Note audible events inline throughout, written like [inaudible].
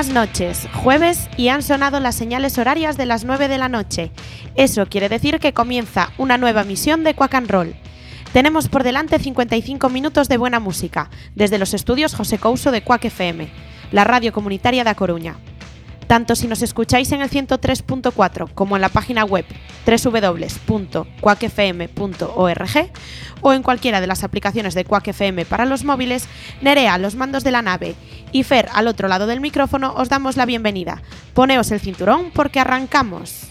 Buenas noches, jueves y han sonado las señales horarias de las 9 de la noche. Eso quiere decir que comienza una nueva misión de Quack and Roll. Tenemos por delante 55 minutos de buena música, desde los estudios José Couso de Quack FM, la radio comunitaria de A Coruña. Tanto si nos escucháis en el 103.4 como en la página web www.quackfm.org o en cualquiera de las aplicaciones de Quack FM para los móviles, Nerea los mandos de la nave y Fer al otro lado del micrófono os damos la bienvenida. Poneos el cinturón porque arrancamos.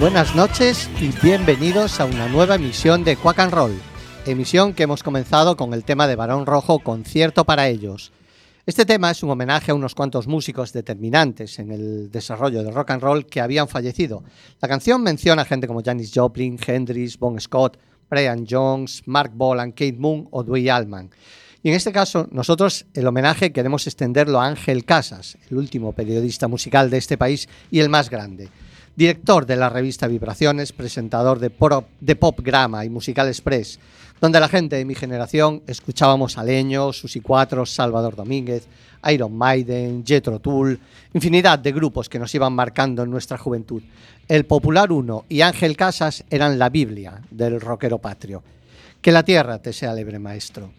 Buenas noches y bienvenidos a una nueva emisión de Quack and Roll, emisión que hemos comenzado con el tema de Barón Rojo, concierto para ellos. Este tema es un homenaje a unos cuantos músicos determinantes en el desarrollo del rock and roll que habían fallecido. La canción menciona a gente como Janis Joplin, Hendrix, Bon Scott, Brian Jones, Mark Bolan, Kate Moon o Dwayne Allman. Y en este caso, nosotros el homenaje queremos extenderlo a Ángel Casas, el último periodista musical de este país y el más grande director de la revista Vibraciones, presentador de Pop, de Grama y Musical Express, donde la gente de mi generación escuchábamos a Leño, Susi Cuatro, Salvador Domínguez, Iron Maiden, Jetro Tull, infinidad de grupos que nos iban marcando en nuestra juventud. El Popular 1 y Ángel Casas eran la Biblia del rockero patrio. Que la tierra te sea libre, maestro.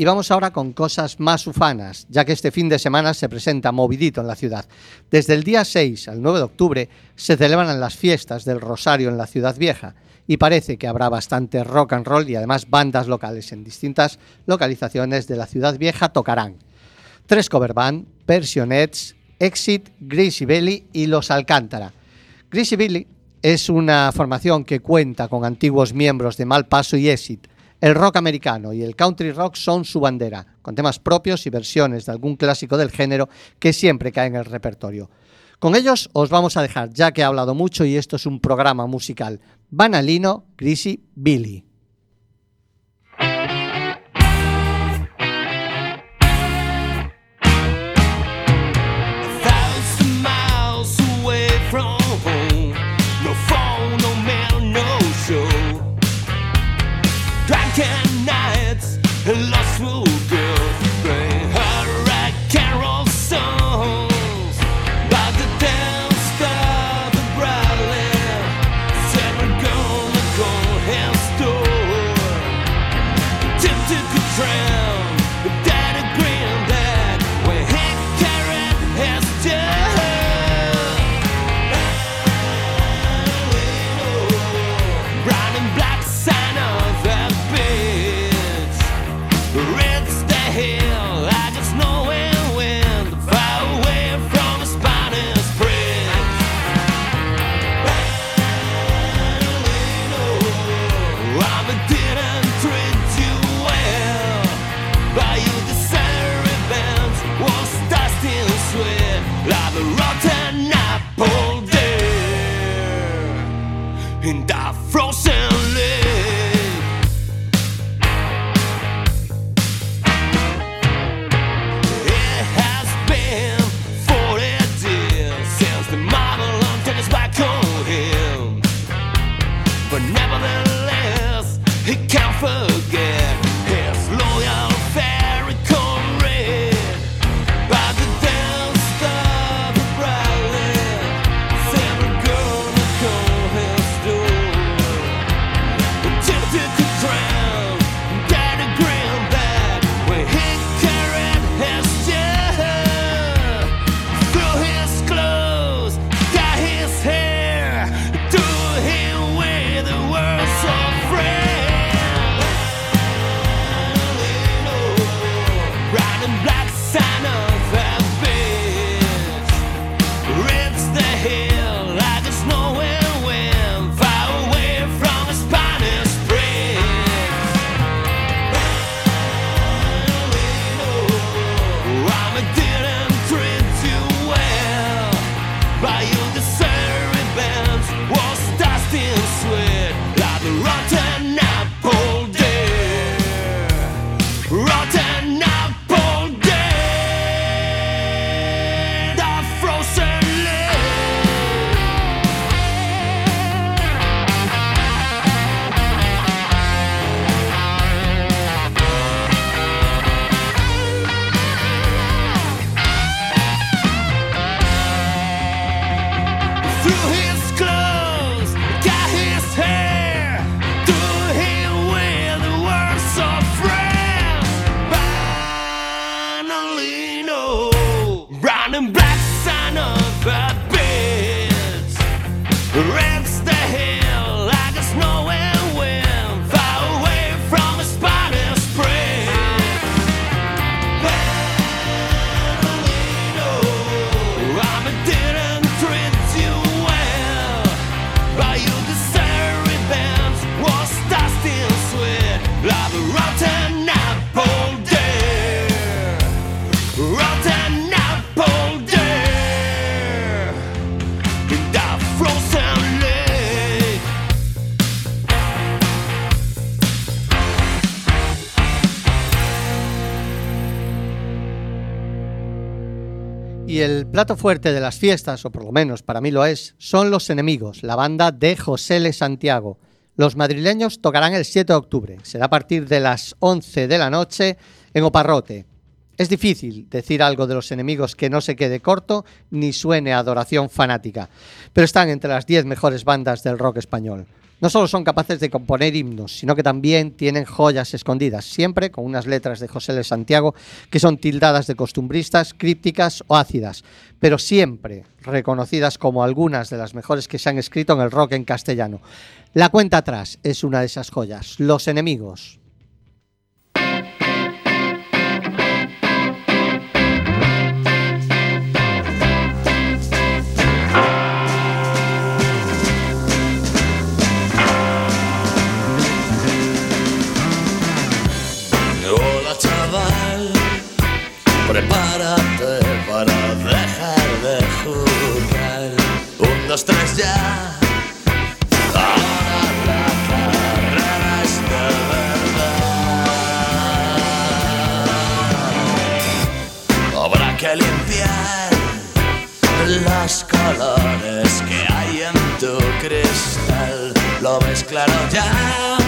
Y vamos ahora con cosas más ufanas, ya que este fin de semana se presenta movidito en la ciudad. Desde el día 6 al 9 de octubre se celebran las fiestas del Rosario en la ciudad vieja y parece que habrá bastante rock and roll y además bandas locales en distintas localizaciones de la ciudad vieja tocarán. Tres cover band, Versionettes, Exit, Greasy Belly y Los Alcántara. Greasy Belly es una formación que cuenta con antiguos miembros de Malpaso y Exit, el rock americano y el country rock son su bandera, con temas propios y versiones de algún clásico del género que siempre cae en el repertorio. Con ellos os vamos a dejar, ya que he hablado mucho y esto es un programa musical. Banalino, Chrissy, Billy. Y el plato fuerte de las fiestas, o por lo menos para mí lo es, son Los Enemigos, la banda de José L. Santiago. Los madrileños tocarán el 7 de octubre, será a partir de las 11 de la noche en Oparrote. Es difícil decir algo de los enemigos que no se quede corto ni suene a adoración fanática, pero están entre las 10 mejores bandas del rock español. No solo son capaces de componer himnos, sino que también tienen joyas escondidas, siempre con unas letras de José de Santiago que son tildadas de costumbristas, crípticas o ácidas, pero siempre reconocidas como algunas de las mejores que se han escrito en el rock en castellano. La cuenta atrás es una de esas joyas, Los enemigos. Dos, tres ya. Que limpiar los colores que hay en tu cristal. Lo ves claro ya.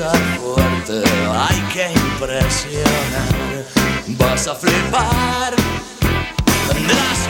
Hay que impresionar. Vas a flipar, tendrás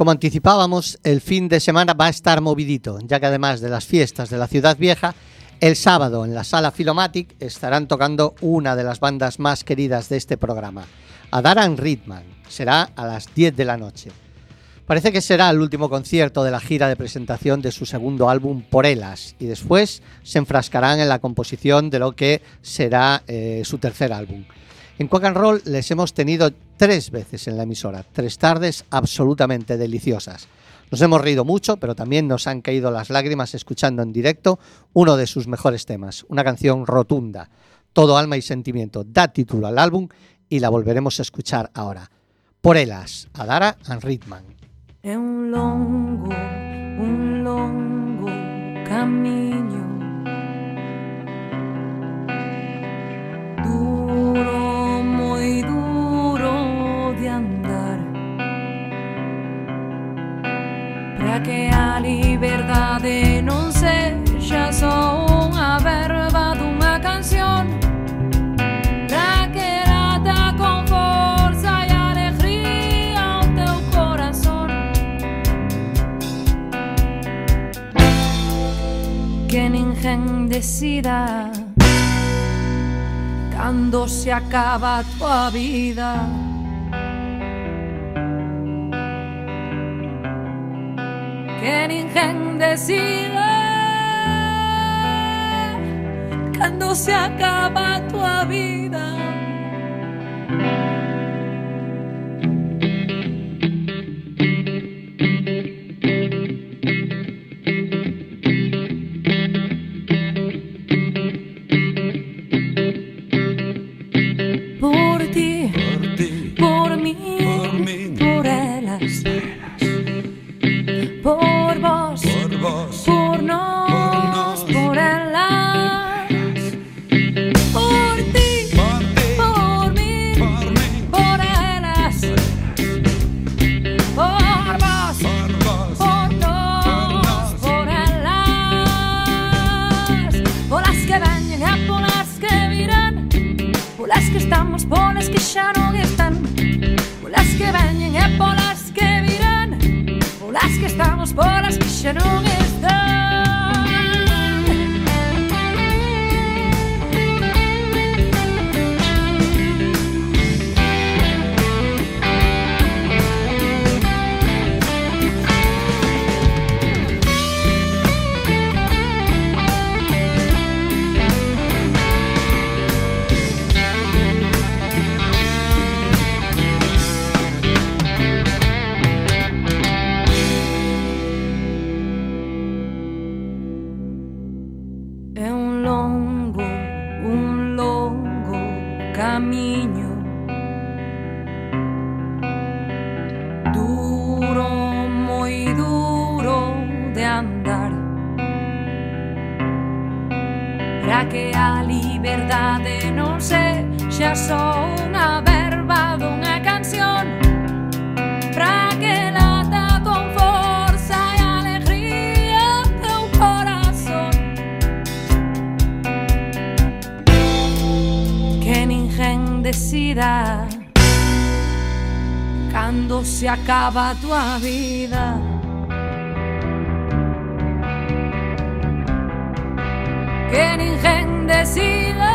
Como anticipábamos, el fin de semana va a estar movidito, ya que además de las fiestas de la ciudad vieja, el sábado en la sala Filomatic estarán tocando una de las bandas más queridas de este programa, Adaran Ritman. Será a las 10 de la noche. Parece que será el último concierto de la gira de presentación de su segundo álbum Por Elas y después se enfrascarán en la composición de lo que será eh, su tercer álbum. En Quack and Roll les hemos tenido tres veces en la emisora, tres tardes absolutamente deliciosas. Nos hemos reído mucho, pero también nos han caído las lágrimas escuchando en directo uno de sus mejores temas, una canción rotunda, todo alma y sentimiento, da título al álbum y la volveremos a escuchar ahora. Por Elas, Adara and Ritman. para que a liberdade non sexa só unha verba dunha canción. Para que lata con forza e alegría ao teu corazón. Que ninguén decida Cando se acaba a tua vida. Que ninguén decida cando se acaba a tua vida. Cando se acaba a tua vida. Ninguén decida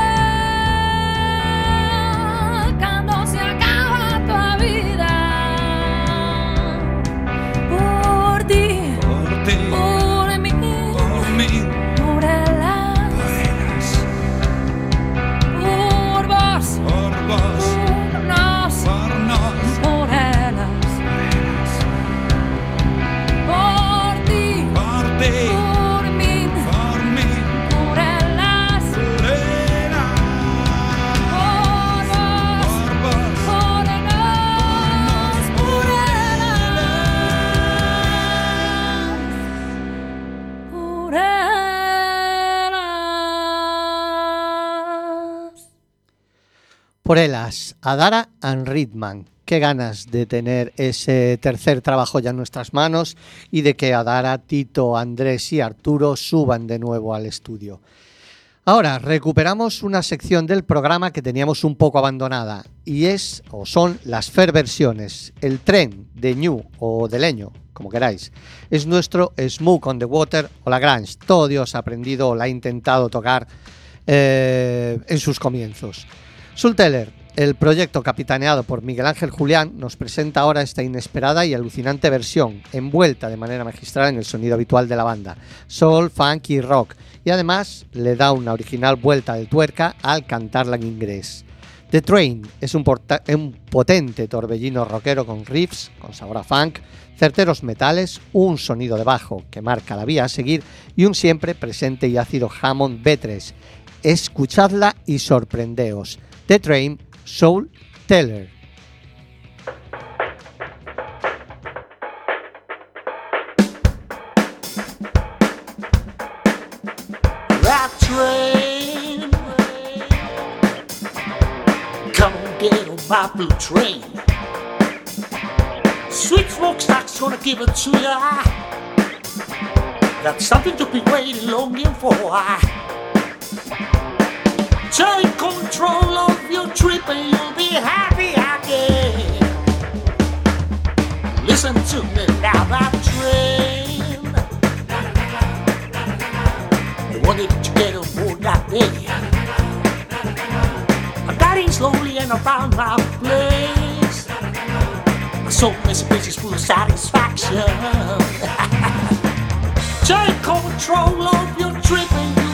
Por Elas, Adara and Ritman. Qué ganas de tener ese tercer trabajo ya en nuestras manos y de que Adara, Tito, Andrés y Arturo suban de nuevo al estudio. Ahora recuperamos una sección del programa que teníamos un poco abandonada y es o son las Fair versiones. El tren de New o de Leño, como queráis, es nuestro Smoke on the Water o Lagrange. Todo Dios ha aprendido o la ha intentado tocar eh, en sus comienzos. Sulteller, el proyecto capitaneado por Miguel Ángel Julián, nos presenta ahora esta inesperada y alucinante versión, envuelta de manera magistral en el sonido habitual de la banda, soul, funk y rock, y además le da una original vuelta de tuerca al cantarla en inglés. The Train es un, un potente torbellino rockero con riffs, con sabor a funk, certeros metales, un sonido de bajo que marca la vía a seguir y un siempre presente y ácido Hammond B3. Escuchadla y sorprendeos. The Train Soul Teller. that train. Come get on my blue train. Sweet smokestack's gonna give it to ya. That's something to be waiting, longing for. Take control of your trip and you'll be happy again. Listen to me now, that train. I wanted to get on that day. I got in slowly and I found my place. Soul is a business full of satisfaction. [laughs] Take control of your trip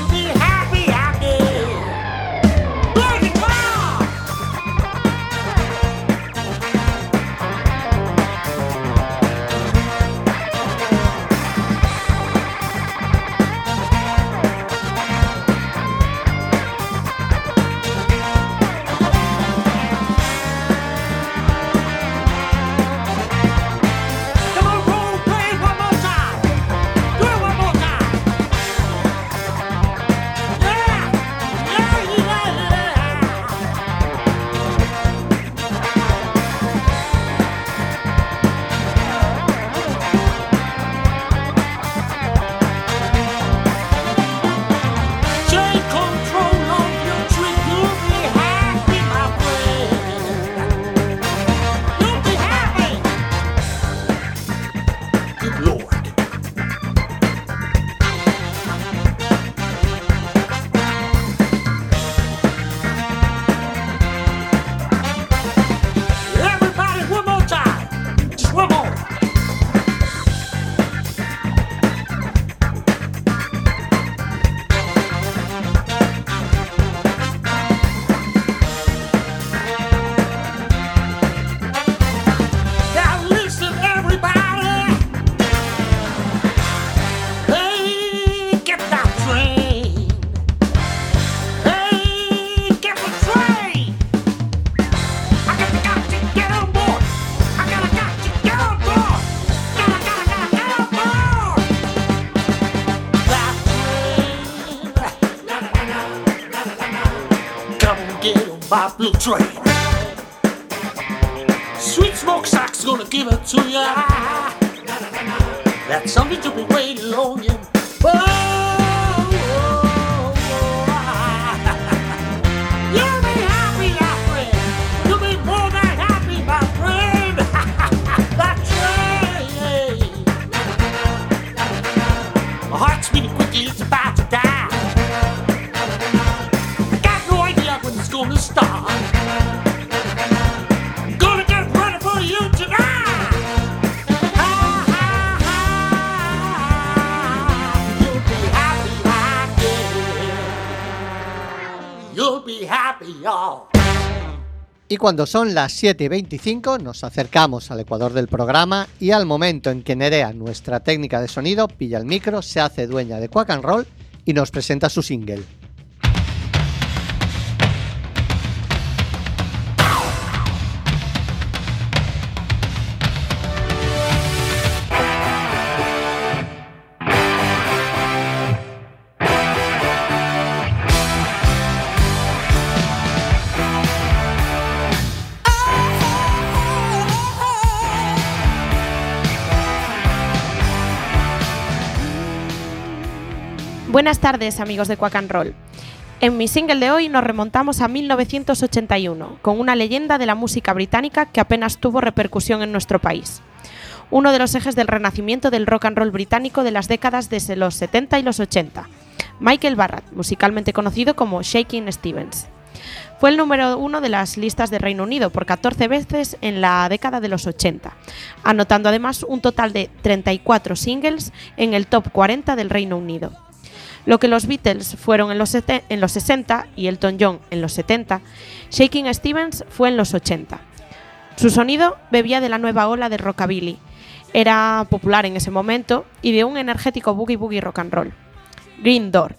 my train. Sweet smoke sack's gonna give it to ya. That's something to be waiting on Y cuando son las 7 y 25 nos acercamos al ecuador del programa y al momento en que Nerea, nuestra técnica de sonido, pilla el micro, se hace dueña de Quack and Roll y nos presenta su single. Buenas tardes, amigos de Quack and Roll. En mi single de hoy nos remontamos a 1981, con una leyenda de la música británica que apenas tuvo repercusión en nuestro país. Uno de los ejes del renacimiento del rock and roll británico de las décadas desde los 70 y los 80. Michael Barrett, musicalmente conocido como Shaking Stevens. Fue el número uno de las listas de Reino Unido por 14 veces en la década de los 80, anotando además un total de 34 singles en el top 40 del Reino Unido. Lo que los Beatles fueron en los, en los 60 y Elton John en los 70, Shaking Stevens fue en los 80. Su sonido bebía de la nueva ola de rockabilly. Era popular en ese momento y de un energético boogie boogie rock and roll. Green Door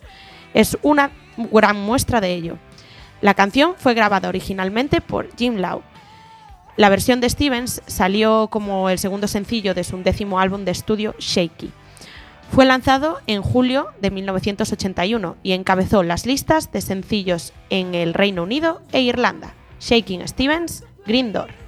es una gran muestra de ello. La canción fue grabada originalmente por Jim Lau. La versión de Stevens salió como el segundo sencillo de su undécimo álbum de estudio Shaky. Fue lanzado en julio de 1981 y encabezó las listas de sencillos en el Reino Unido e Irlanda. Shaking Stevens, Green Door.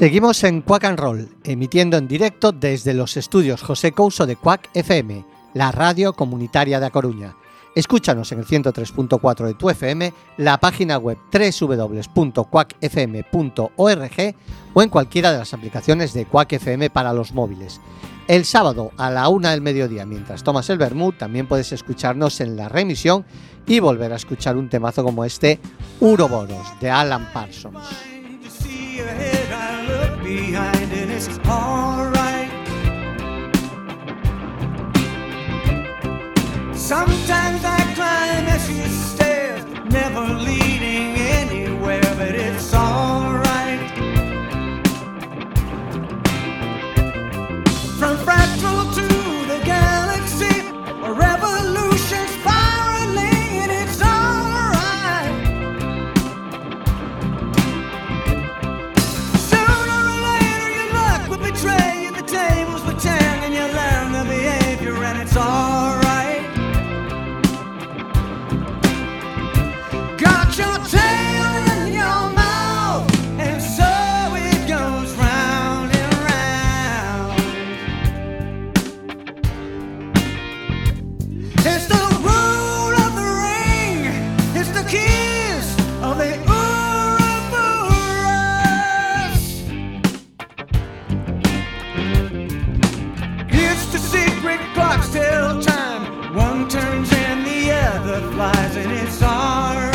Seguimos en Quack and Roll, emitiendo en directo desde los estudios José Couso de Quack FM, la radio comunitaria de A Coruña. Escúchanos en el 103.4 de tu FM, la página web www.quackfm.org o en cualquiera de las aplicaciones de Quack FM para los móviles. El sábado a la una del mediodía, mientras tomas el vermut, también puedes escucharnos en la remisión y volver a escuchar un temazo como este, Uroboros, de Alan Parsons. Behind, and it's alright. Sometimes I climb messy stairs, never leading anywhere, but it's alright. that flies in its arms.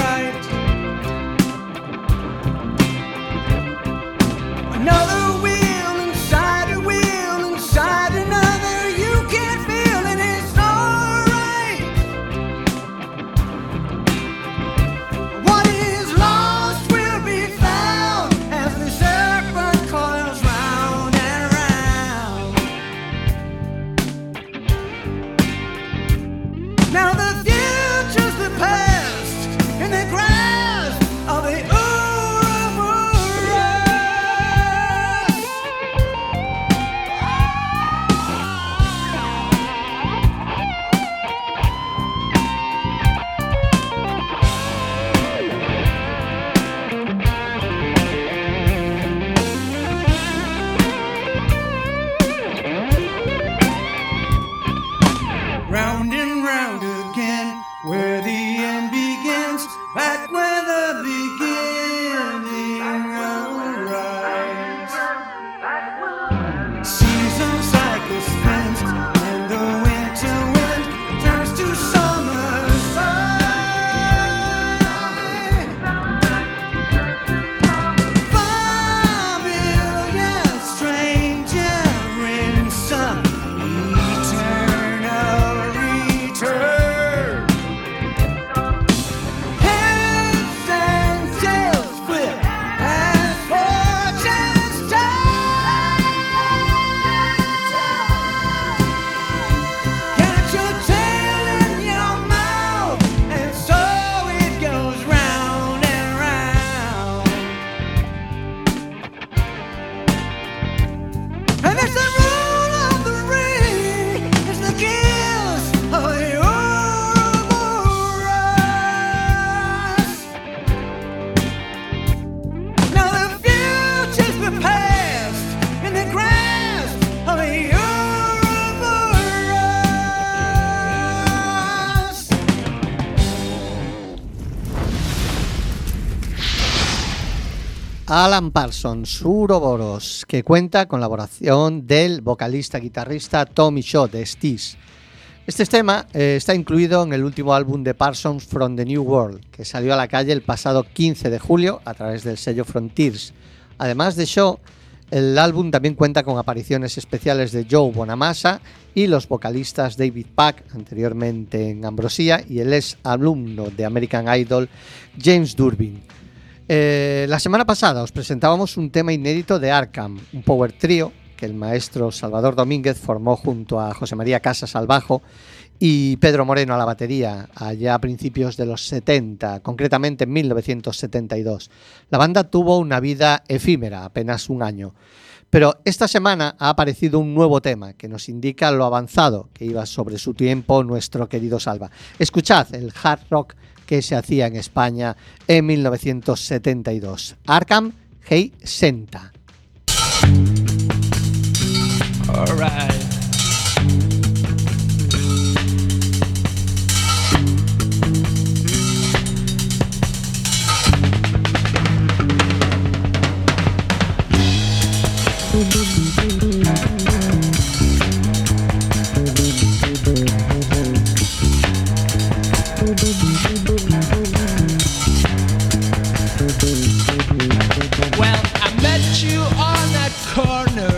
Alan Parsons, Uroboros, que cuenta con la colaboración del vocalista guitarrista Tommy Shaw de Steez. Este tema eh, está incluido en el último álbum de Parsons From the New World, que salió a la calle el pasado 15 de julio a través del sello Frontiers. Además de Shaw, el álbum también cuenta con apariciones especiales de Joe Bonamassa y los vocalistas David Pack, anteriormente en Ambrosia, y el ex alumno de American Idol James Durbin. Eh, la semana pasada os presentábamos un tema inédito de Arkham, un power trio que el maestro Salvador Domínguez formó junto a José María Casas al bajo y Pedro Moreno a la batería, allá a principios de los 70, concretamente en 1972. La banda tuvo una vida efímera, apenas un año. Pero esta semana ha aparecido un nuevo tema que nos indica lo avanzado que iba sobre su tiempo nuestro querido Salva. Escuchad el hard rock que se hacía en España en 1972. Arkham Hey Senta. You on that corner.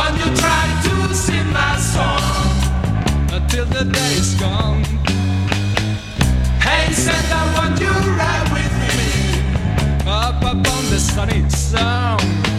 When you try to sing my song until the day is gone. Hey, Santa, won't you ride with me up upon the sunny sun?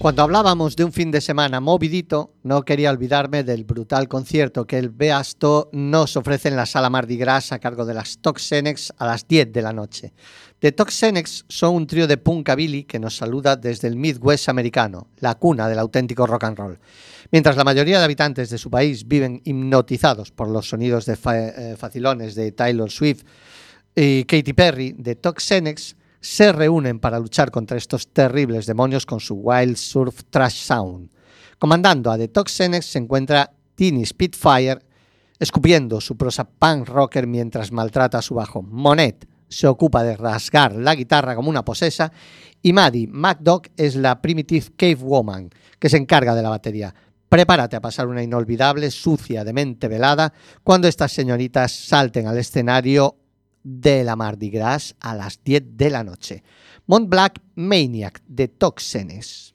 Cuando hablábamos de un fin de semana movidito, no quería olvidarme del brutal concierto que el Beasto nos ofrece en la sala Mardi Gras a cargo de las Toxenex a las 10 de la noche. The Toxenex son un trío de punkabilly que nos saluda desde el Midwest americano, la cuna del auténtico rock and roll. Mientras la mayoría de habitantes de su país viven hipnotizados por los sonidos de eh, facilones de Taylor Swift y Katy Perry, The Toxenex se reúnen para luchar contra estos terribles demonios con su Wild Surf Trash Sound. Comandando a The Toxenex se encuentra Tini Spitfire, escupiendo su prosa punk rocker mientras maltrata a su bajo. Monet se ocupa de rasgar la guitarra como una posesa y Maddie MacDock es la Primitive Cave Woman que se encarga de la batería. Prepárate a pasar una inolvidable, sucia, de mente velada cuando estas señoritas salten al escenario de la Mardi Gras a las 10 de la noche. Mont Black Maniac de Toxenes.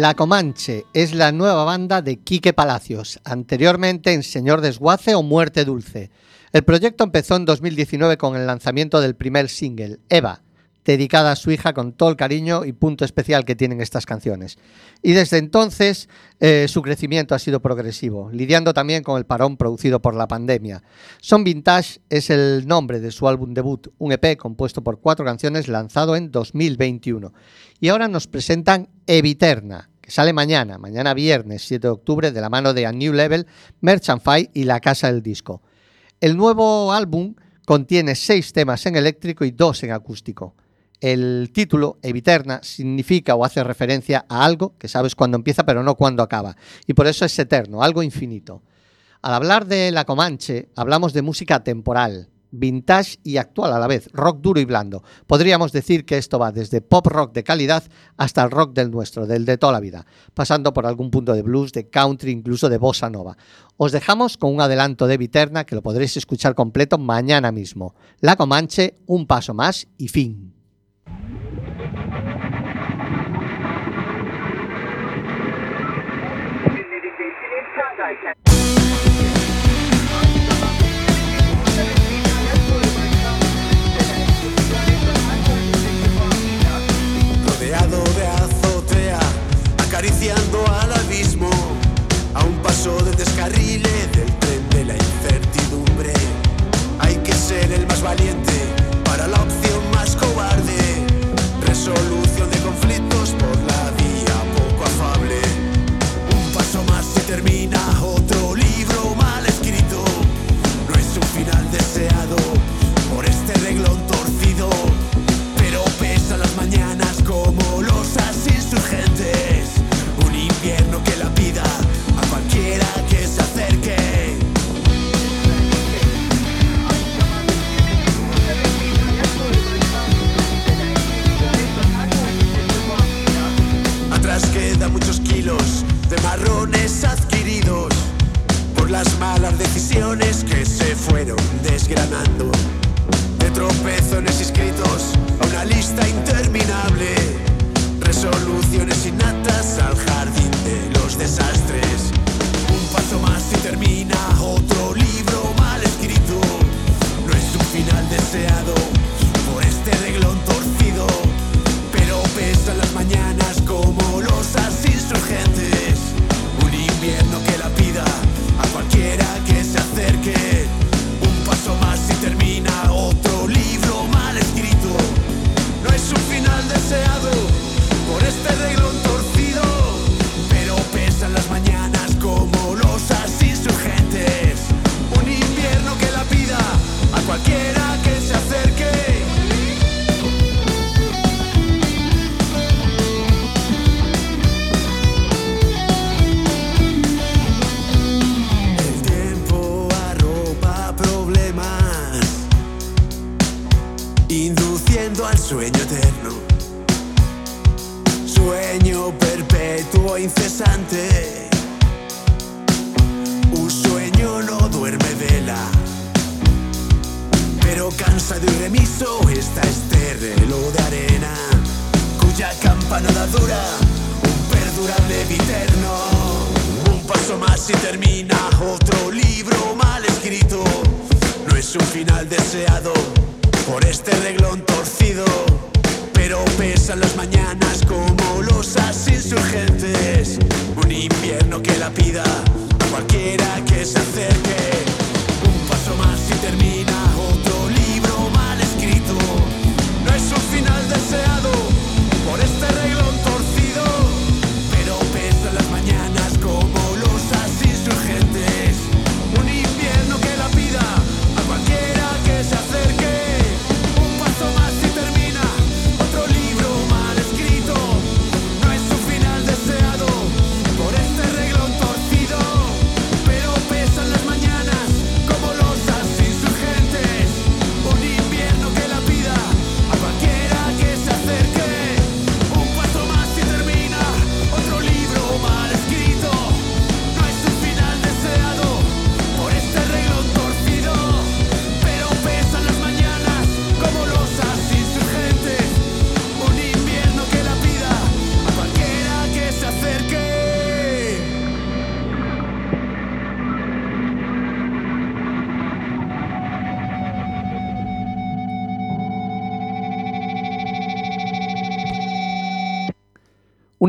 La Comanche es la nueva banda de Quique Palacios, anteriormente en Señor Desguace o Muerte Dulce. El proyecto empezó en 2019 con el lanzamiento del primer single, Eva, dedicada a su hija con todo el cariño y punto especial que tienen estas canciones. Y desde entonces eh, su crecimiento ha sido progresivo, lidiando también con el parón producido por la pandemia. Son Vintage es el nombre de su álbum debut, un EP compuesto por cuatro canciones lanzado en 2021. Y ahora nos presentan Eviterna, sale mañana, mañana viernes 7 de octubre, de la mano de A New Level, Merchant Fi y La Casa del Disco. El nuevo álbum contiene seis temas en eléctrico y dos en acústico. El título, Eviterna, significa o hace referencia a algo que sabes cuándo empieza pero no cuándo acaba. Y por eso es eterno, algo infinito. Al hablar de La Comanche, hablamos de música temporal, vintage y actual a la vez, rock duro y blando. Podríamos decir que esto va desde pop rock de calidad hasta el rock del nuestro, del de toda la vida, pasando por algún punto de blues, de country, incluso de bossa nova. Os dejamos con un adelanto de Viterna que lo podréis escuchar completo mañana mismo. La Comanche, un paso más y fin. Acariciando al abismo, a un paso del descarrile del tren de la incertidumbre. Hay que ser el más valiente para la opción más cobarde, resolución Quedan muchos kilos de marrones adquiridos por las malas decisiones que se fueron desgranando. De tropezones inscritos a una lista interminable. Resoluciones innatas al jardín de los desastres. Un paso más y termina otro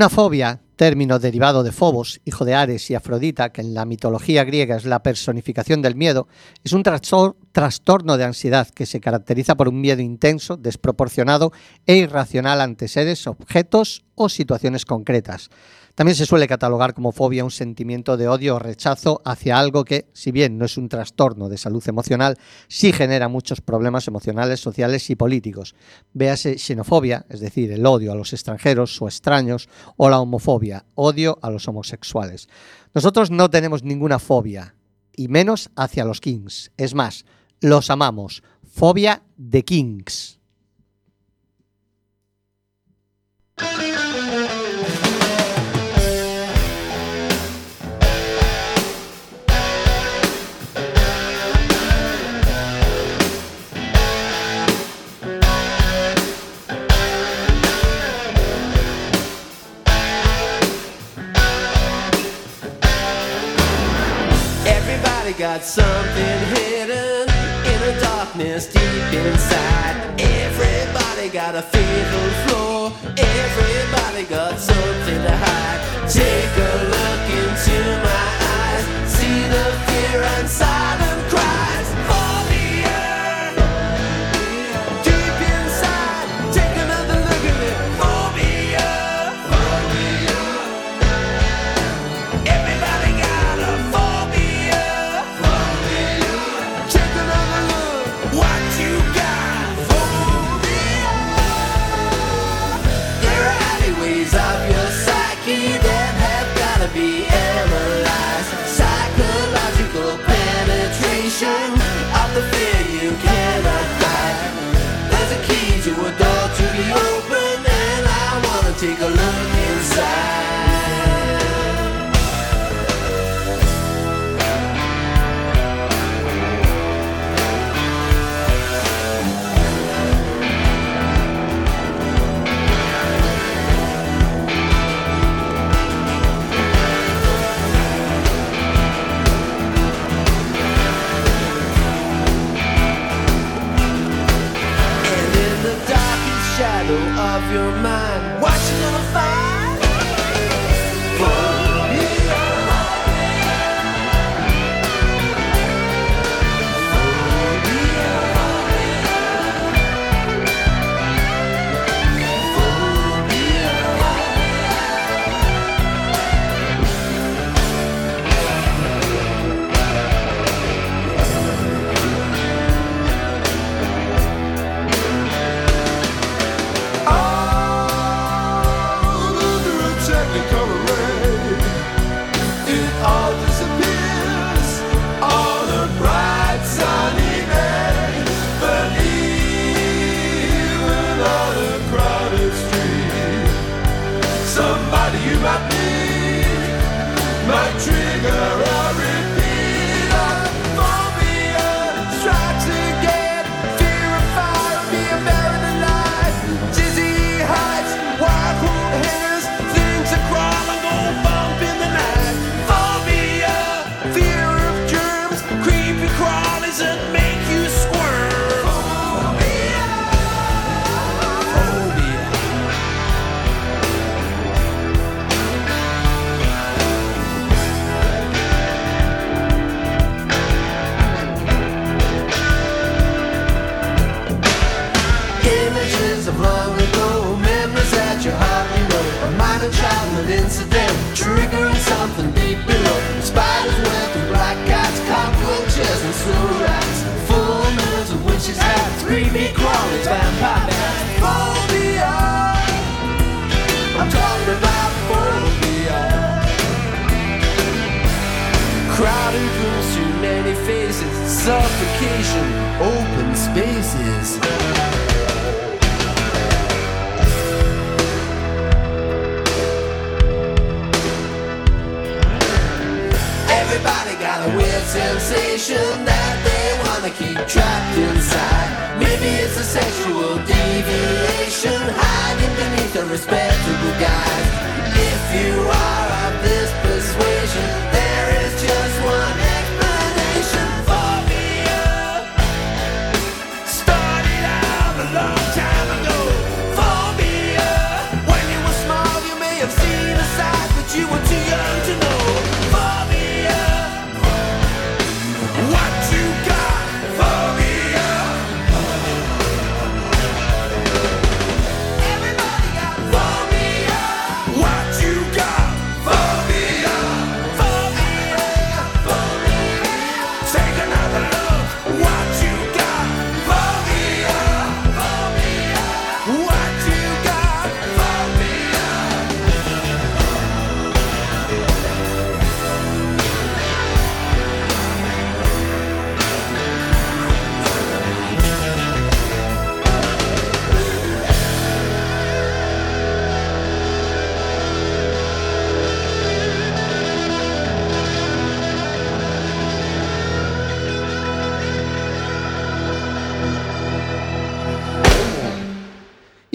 Una fobia, término derivado de Fobos, hijo de Ares y Afrodita, que en la mitología griega es la personificación del miedo, es un trastor- trastorno de ansiedad que se caracteriza por un miedo intenso, desproporcionado e irracional ante seres, objetos o situaciones concretas. También se suele catalogar como fobia un sentimiento de odio o rechazo hacia algo que, si bien no es un trastorno de salud emocional, sí genera muchos problemas emocionales, sociales y políticos. Véase xenofobia, es decir, el odio a los extranjeros o extraños, o la homofobia, odio a los homosexuales. Nosotros no tenemos ninguna fobia, y menos hacia los kings. Es más, los amamos. Fobia de kings. Got something hidden in the darkness deep inside. Everybody got a fatal flaw. Everybody got something to hide. Take a look into my eyes. See the fear and open spaces. Everybody got a weird sensation that they wanna keep trapped inside. Maybe it's a sexual deviation hiding beneath a respectable guise.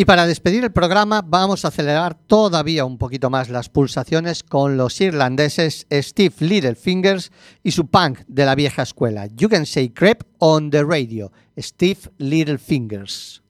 Para despedir el programa vamos a acelerar todavía un poquito más las pulsaciones con los irlandeses Steve Littlefingers y su punk de la vieja escuela. You can say creep on the radio. Steve Littlefingers.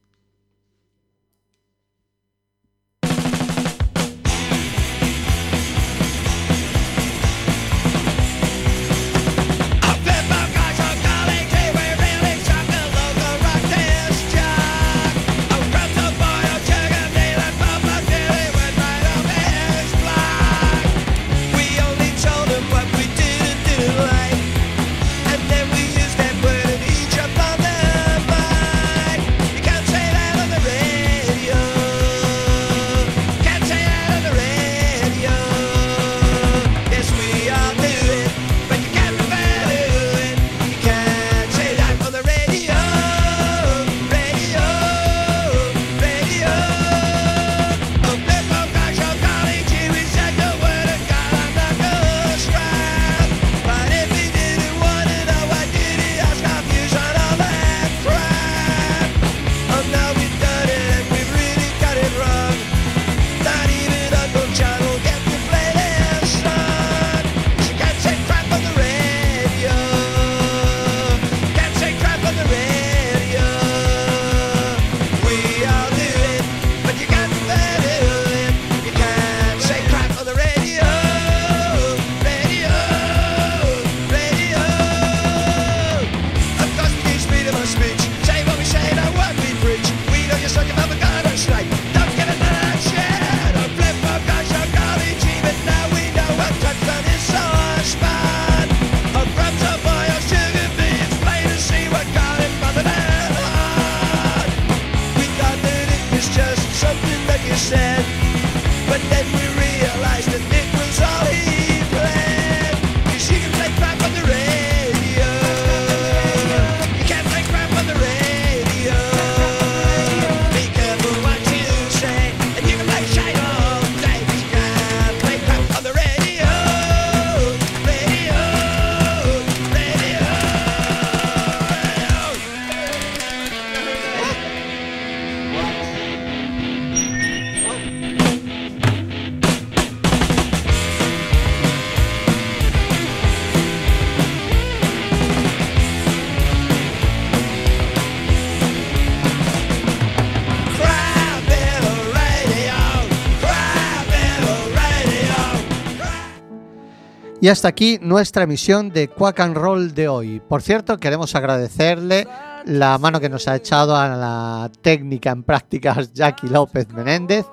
Y hasta aquí nuestra emisión de Quack and Roll de hoy. Por cierto, queremos agradecerle la mano que nos ha echado a la técnica en prácticas Jackie López Menéndez,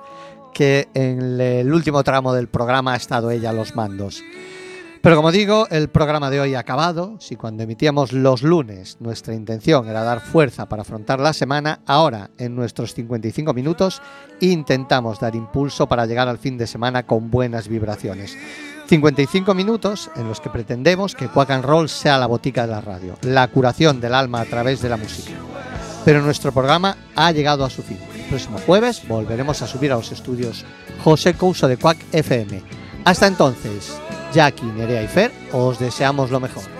que en el último tramo del programa ha estado ella a los mandos. Pero como digo, el programa de hoy ha acabado. Si cuando emitíamos los lunes nuestra intención era dar fuerza para afrontar la semana, ahora en nuestros 55 minutos intentamos dar impulso para llegar al fin de semana con buenas vibraciones. 55 minutos en los que pretendemos que Quack and Roll sea la botica de la radio, la curación del alma a través de la música. Pero nuestro programa ha llegado a su fin. El próximo jueves volveremos a subir a los estudios José Couso de Quack FM. Hasta entonces, Jackie, Nerea y Fer, os deseamos lo mejor.